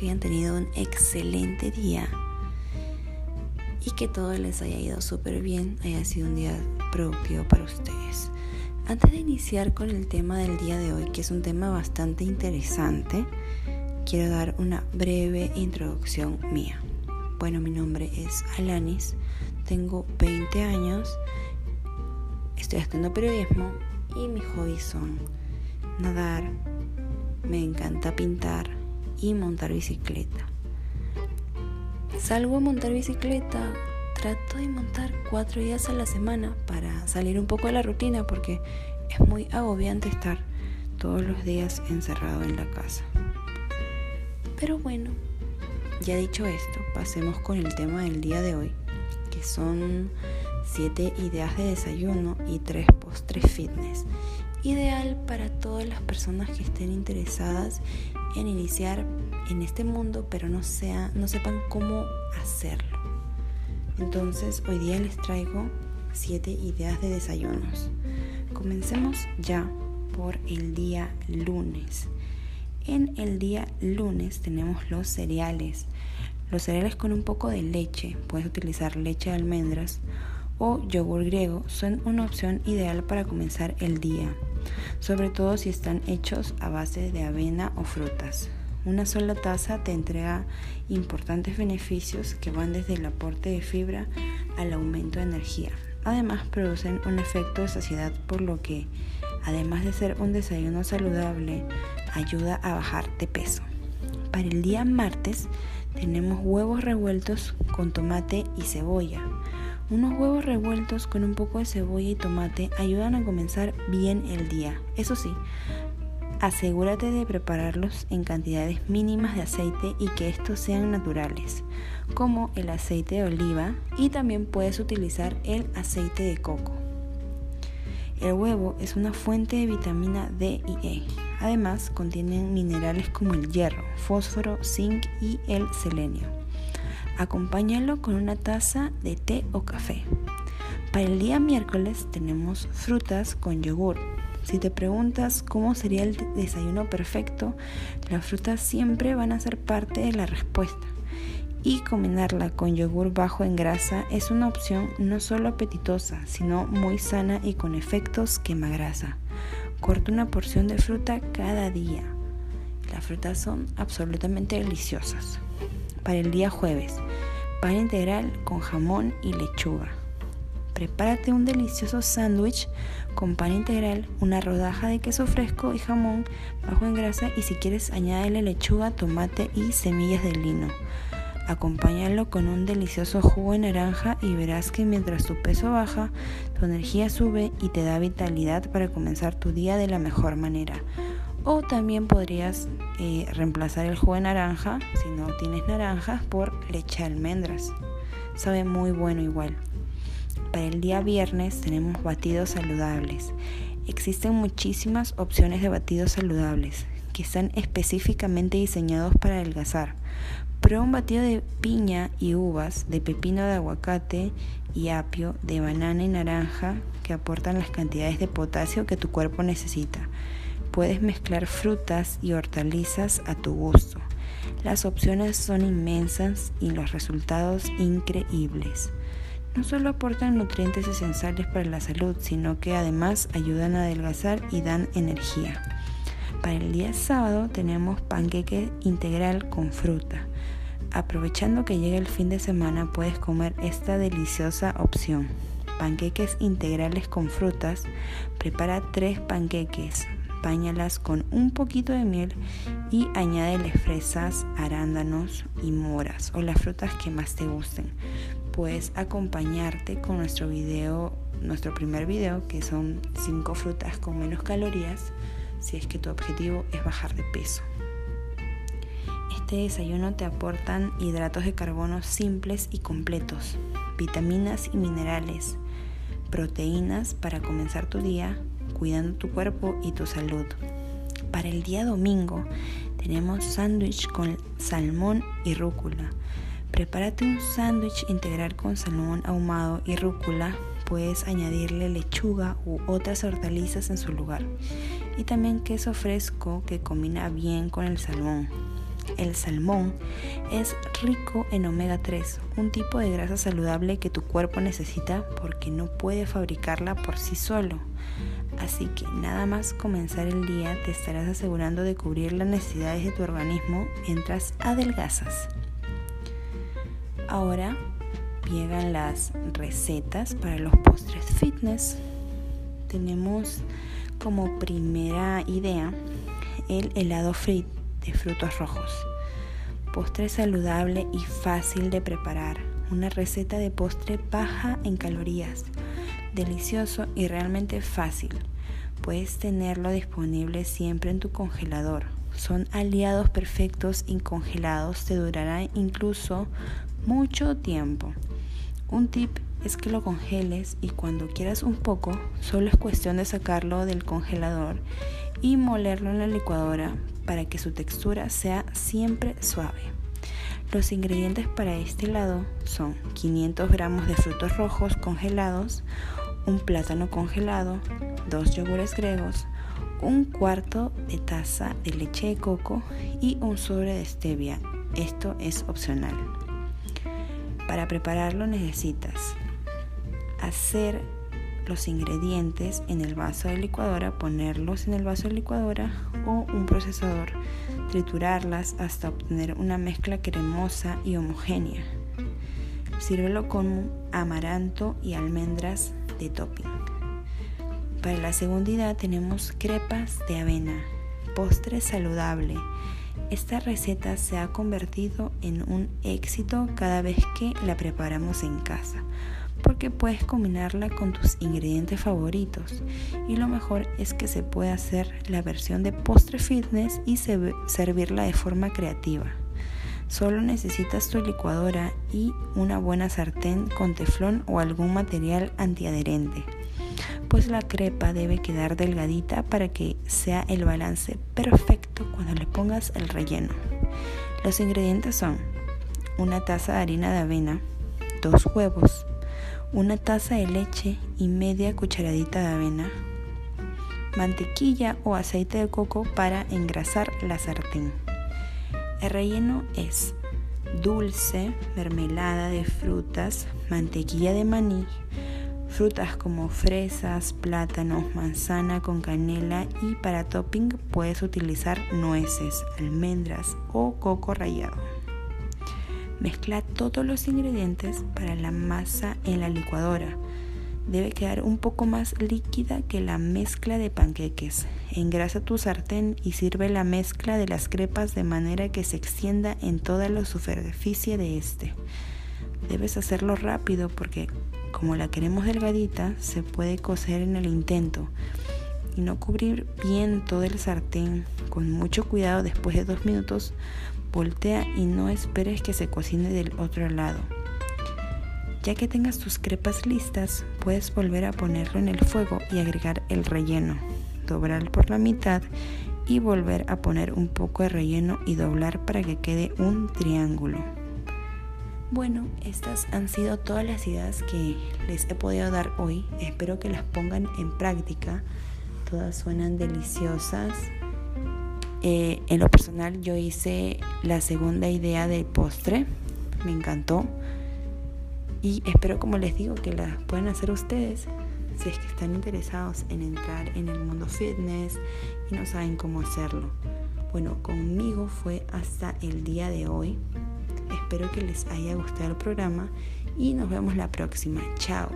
que hayan tenido un excelente día y que todo les haya ido súper bien, haya sido un día productivo para ustedes. Antes de iniciar con el tema del día de hoy, que es un tema bastante interesante, quiero dar una breve introducción mía. Bueno, mi nombre es Alanis, tengo 20 años, estoy estudiando periodismo y mis hobbies son nadar, me encanta pintar y montar bicicleta. Salgo a montar bicicleta, trato de montar cuatro días a la semana para salir un poco de la rutina porque es muy agobiante estar todos los días encerrado en la casa. Pero bueno, ya dicho esto, pasemos con el tema del día de hoy, que son 7 ideas de desayuno y 3 postres fitness. Ideal para todas las personas que estén interesadas en iniciar en este mundo, pero no, sea, no sepan cómo hacerlo. Entonces, hoy día les traigo 7 ideas de desayunos. Comencemos ya por el día lunes. En el día lunes tenemos los cereales. Los cereales con un poco de leche. Puedes utilizar leche de almendras o yogur griego. Son una opción ideal para comenzar el día. Sobre todo si están hechos a base de avena o frutas. Una sola taza te entrega importantes beneficios que van desde el aporte de fibra al aumento de energía. Además producen un efecto de saciedad por lo que, además de ser un desayuno saludable, ayuda a bajar de peso. Para el día martes tenemos huevos revueltos con tomate y cebolla. Unos huevos revueltos con un poco de cebolla y tomate ayudan a comenzar bien el día. Eso sí, Asegúrate de prepararlos en cantidades mínimas de aceite y que estos sean naturales, como el aceite de oliva y también puedes utilizar el aceite de coco. El huevo es una fuente de vitamina D y E. Además, contienen minerales como el hierro, fósforo, zinc y el selenio. Acompáñalo con una taza de té o café. Para el día miércoles tenemos frutas con yogur, si te preguntas cómo sería el desayuno perfecto, las frutas siempre van a ser parte de la respuesta. Y combinarla con yogur bajo en grasa es una opción no solo apetitosa, sino muy sana y con efectos quema-grasa. Corta una porción de fruta cada día. Las frutas son absolutamente deliciosas. Para el día jueves, pan integral con jamón y lechuga. Prepárate un delicioso sándwich con pan integral, una rodaja de queso fresco y jamón bajo en grasa y si quieres añádele lechuga, tomate y semillas de lino. Acompáñalo con un delicioso jugo de naranja y verás que mientras tu peso baja, tu energía sube y te da vitalidad para comenzar tu día de la mejor manera. O también podrías eh, reemplazar el jugo de naranja, si no tienes naranjas, por leche de almendras. Sabe muy bueno igual. Para el día viernes tenemos batidos saludables. Existen muchísimas opciones de batidos saludables que están específicamente diseñados para adelgazar. Prueba un batido de piña y uvas, de pepino de aguacate y apio, de banana y naranja que aportan las cantidades de potasio que tu cuerpo necesita. Puedes mezclar frutas y hortalizas a tu gusto. Las opciones son inmensas y los resultados increíbles no solo aportan nutrientes esenciales para la salud, sino que además ayudan a adelgazar y dan energía. Para el día sábado tenemos panqueque integral con fruta. Aprovechando que llega el fin de semana puedes comer esta deliciosa opción. Panqueques integrales con frutas. Prepara tres panqueques, páñalas con un poquito de miel y añádele fresas, arándanos y moras o las frutas que más te gusten puedes acompañarte con nuestro video, nuestro primer video, que son 5 frutas con menos calorías, si es que tu objetivo es bajar de peso. Este desayuno te aportan hidratos de carbono simples y completos, vitaminas y minerales, proteínas para comenzar tu día cuidando tu cuerpo y tu salud. Para el día domingo tenemos sándwich con salmón y rúcula Prepárate un sándwich integral con salmón ahumado y rúcula. Puedes añadirle lechuga u otras hortalizas en su lugar. Y también queso fresco que combina bien con el salmón. El salmón es rico en omega 3, un tipo de grasa saludable que tu cuerpo necesita porque no puede fabricarla por sí solo. Así que nada más comenzar el día te estarás asegurando de cubrir las necesidades de tu organismo mientras adelgazas. Ahora llegan las recetas para los postres fitness. Tenemos como primera idea el helado frit de frutos rojos. Postre saludable y fácil de preparar. Una receta de postre baja en calorías. Delicioso y realmente fácil. Puedes tenerlo disponible siempre en tu congelador. Son aliados perfectos y congelados te durarán incluso mucho tiempo. Un tip es que lo congeles y cuando quieras un poco, solo es cuestión de sacarlo del congelador y molerlo en la licuadora para que su textura sea siempre suave. Los ingredientes para este helado son 500 gramos de frutos rojos congelados, un plátano congelado, dos yogures griegos, un cuarto de taza de leche de coco y un sobre de stevia. Esto es opcional. Para prepararlo necesitas hacer los ingredientes en el vaso de licuadora, ponerlos en el vaso de licuadora o un procesador, triturarlas hasta obtener una mezcla cremosa y homogénea. Sírvelo con amaranto y almendras de topping. Para la segunda tenemos crepas de avena, postre saludable esta receta se ha convertido en un éxito cada vez que la preparamos en casa, porque puedes combinarla con tus ingredientes favoritos y lo mejor es que se puede hacer la versión de postre fitness y servirla de forma creativa. Solo necesitas tu licuadora y una buena sartén con teflón o algún material antiadherente pues la crepa debe quedar delgadita para que sea el balance perfecto cuando le pongas el relleno. Los ingredientes son una taza de harina de avena, dos huevos, una taza de leche y media cucharadita de avena, mantequilla o aceite de coco para engrasar la sartén. El relleno es dulce, mermelada de frutas, mantequilla de maní, Frutas como fresas, plátanos, manzana con canela y para topping puedes utilizar nueces, almendras o coco rallado. Mezcla todos los ingredientes para la masa en la licuadora. Debe quedar un poco más líquida que la mezcla de panqueques. Engrasa tu sartén y sirve la mezcla de las crepas de manera que se extienda en toda la superficie de este. Debes hacerlo rápido porque como la queremos delgadita, se puede cocer en el intento y no cubrir bien todo el sartén. Con mucho cuidado, después de dos minutos, voltea y no esperes que se cocine del otro lado. Ya que tengas tus crepas listas, puedes volver a ponerlo en el fuego y agregar el relleno. Doblar por la mitad y volver a poner un poco de relleno y doblar para que quede un triángulo. Bueno, estas han sido todas las ideas que les he podido dar hoy. Espero que las pongan en práctica. Todas suenan deliciosas. Eh, en lo personal yo hice la segunda idea del postre. Me encantó. Y espero, como les digo, que las puedan hacer ustedes si es que están interesados en entrar en el mundo fitness y no saben cómo hacerlo. Bueno, conmigo fue hasta el día de hoy. Espero que les haya gustado el programa y nos vemos la próxima. Chao.